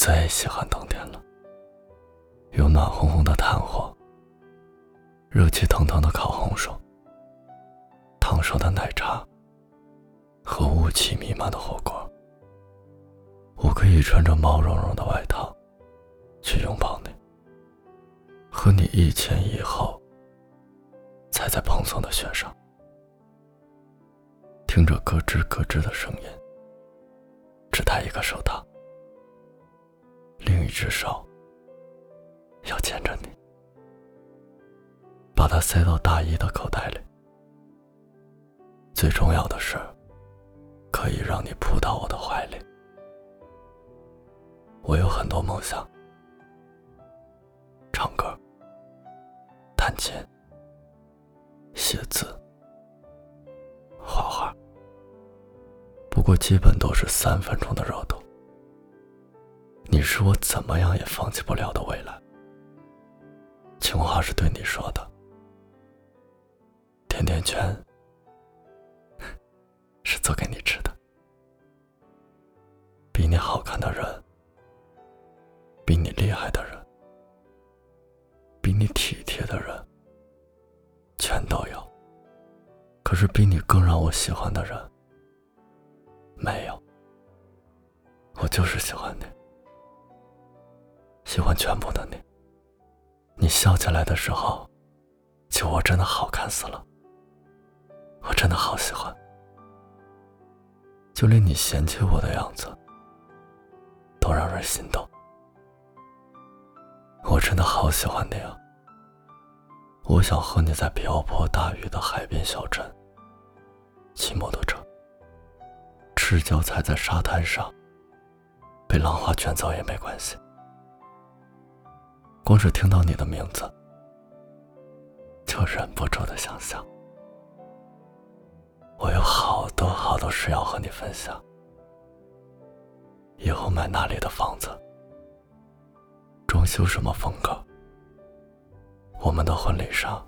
最喜欢冬天了，有暖烘烘的炭火，热气腾腾的烤红薯，烫手的奶茶和雾气弥漫的火锅。我可以穿着毛茸茸的外套去拥抱你，和你一前一后踩在蓬松的雪上，听着咯吱咯吱的声音，只戴一个手套。另一只手要牵着你，把它塞到大衣的口袋里。最重要的是，可以让你扑到我的怀里。我有很多梦想：唱歌、弹琴、写字、画画。不过，基本都是三分钟的热度。你是我怎么样也放弃不了的未来。情话是对你说的，甜甜圈 是做给你吃的。比你好看的人，比你厉害的人，比你体贴的人，全都有。可是比你更让我喜欢的人，没有。我就是喜欢你。喜欢全部的你。你笑起来的时候，就我真的好看死了。我真的好喜欢，就连你嫌弃我的样子，都让人心动。我真的好喜欢你啊！我想和你在瓢泼大雨的海边小镇，骑摩托车，赤脚踩在沙滩上，被浪花卷走也没关系。光是听到你的名字，就忍不住的想笑。我有好多好多事要和你分享。以后买哪里的房子，装修什么风格，我们的婚礼上，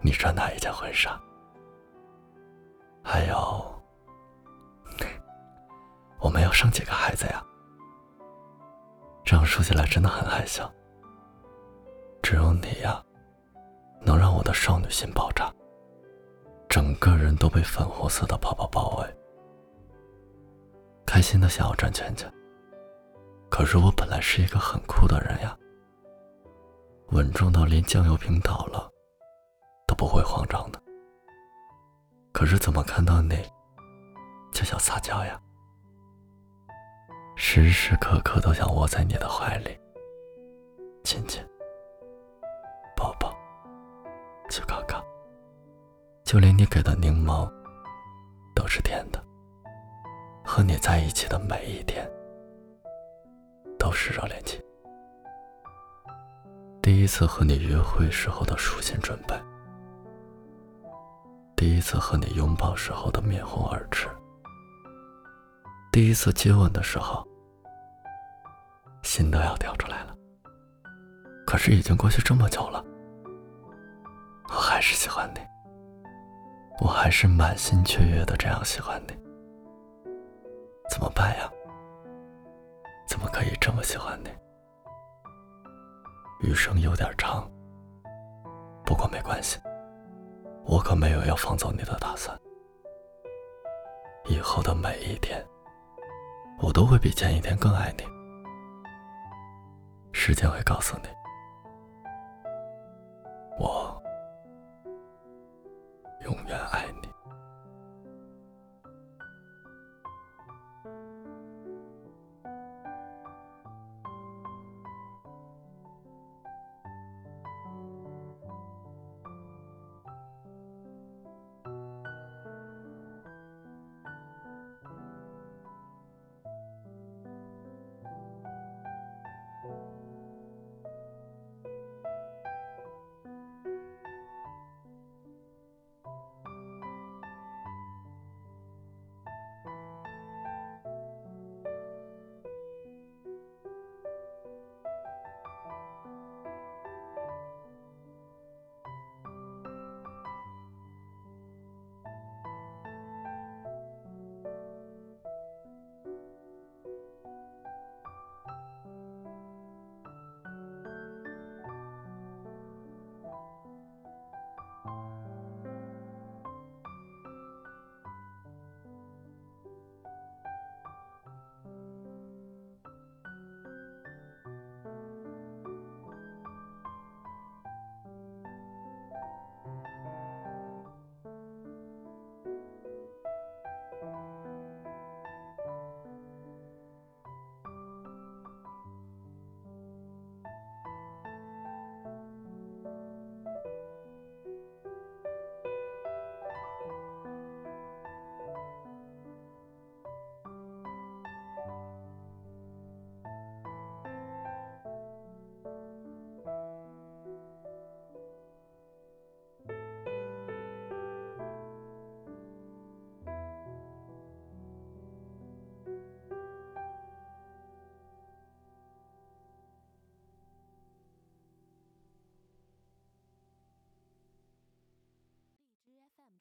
你穿哪一件婚纱？还有，我们要生几个孩子呀？这样说起来真的很害羞。只有你呀，能让我的少女心爆炸，整个人都被粉红色的泡泡包围，开心的想要转圈圈。可是我本来是一个很酷的人呀，稳重到连酱油瓶倒了都不会慌张的。可是怎么看到你就想撒娇呀？时时刻刻都想窝在你的怀里，亲亲、抱抱、去高高，就连你给的柠檬都是甜的。和你在一起的每一天都是热恋期。第一次和你约会时候的舒心准备，第一次和你拥抱时候的面红耳赤，第一次接吻的时候。心都要掉出来了，可是已经过去这么久了，我还是喜欢你，我还是满心雀跃的这样喜欢你，怎么办呀？怎么可以这么喜欢你？余生有点长，不过没关系，我可没有要放走你的打算，以后的每一天，我都会比前一天更爱你。时间会告诉你，我永远爱你。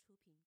出品。